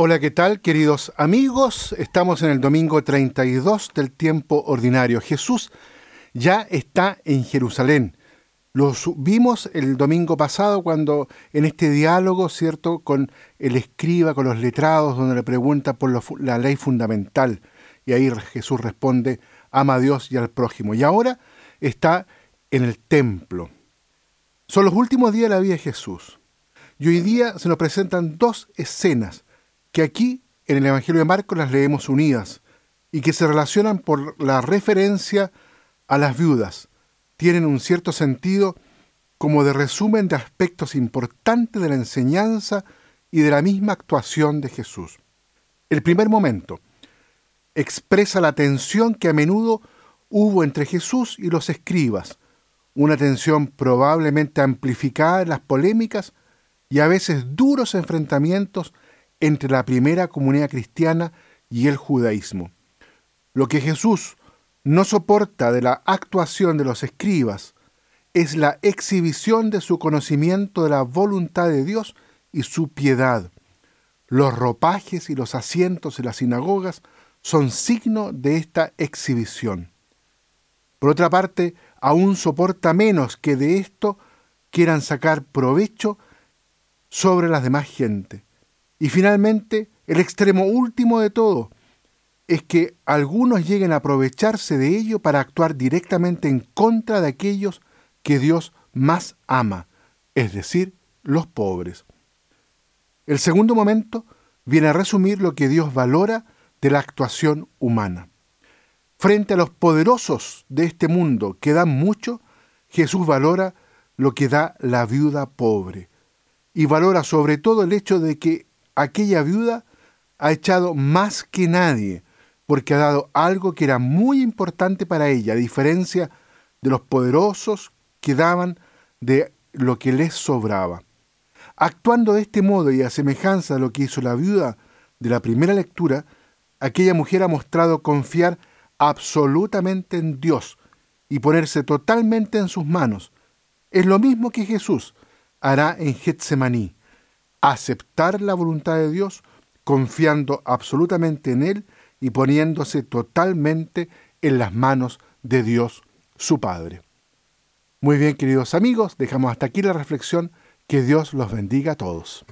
Hola, ¿qué tal queridos amigos? Estamos en el domingo 32 del tiempo ordinario. Jesús ya está en Jerusalén. Lo vimos el domingo pasado cuando en este diálogo, ¿cierto?, con el escriba, con los letrados, donde le pregunta por la ley fundamental. Y ahí Jesús responde, ama a Dios y al prójimo. Y ahora está en el templo. Son los últimos días de la vida de Jesús. Y hoy día se nos presentan dos escenas que aquí en el Evangelio de Marcos las leemos unidas y que se relacionan por la referencia a las viudas. Tienen un cierto sentido como de resumen de aspectos importantes de la enseñanza y de la misma actuación de Jesús. El primer momento expresa la tensión que a menudo hubo entre Jesús y los escribas, una tensión probablemente amplificada en las polémicas y a veces duros enfrentamientos entre la primera comunidad cristiana y el judaísmo. Lo que Jesús no soporta de la actuación de los escribas es la exhibición de su conocimiento de la voluntad de Dios y su piedad. Los ropajes y los asientos en las sinagogas son signo de esta exhibición. Por otra parte, aún soporta menos que de esto quieran sacar provecho sobre las demás gente. Y finalmente, el extremo último de todo es que algunos lleguen a aprovecharse de ello para actuar directamente en contra de aquellos que Dios más ama, es decir, los pobres. El segundo momento viene a resumir lo que Dios valora de la actuación humana. Frente a los poderosos de este mundo que dan mucho, Jesús valora lo que da la viuda pobre. Y valora sobre todo el hecho de que aquella viuda ha echado más que nadie, porque ha dado algo que era muy importante para ella, a diferencia de los poderosos que daban de lo que les sobraba. Actuando de este modo y a semejanza de lo que hizo la viuda de la primera lectura, aquella mujer ha mostrado confiar absolutamente en Dios y ponerse totalmente en sus manos. Es lo mismo que Jesús hará en Getsemaní, aceptar la voluntad de Dios confiando absolutamente en Él y poniéndose totalmente en las manos de Dios su Padre. Muy bien, queridos amigos, dejamos hasta aquí la reflexión. Que Dios los bendiga a todos.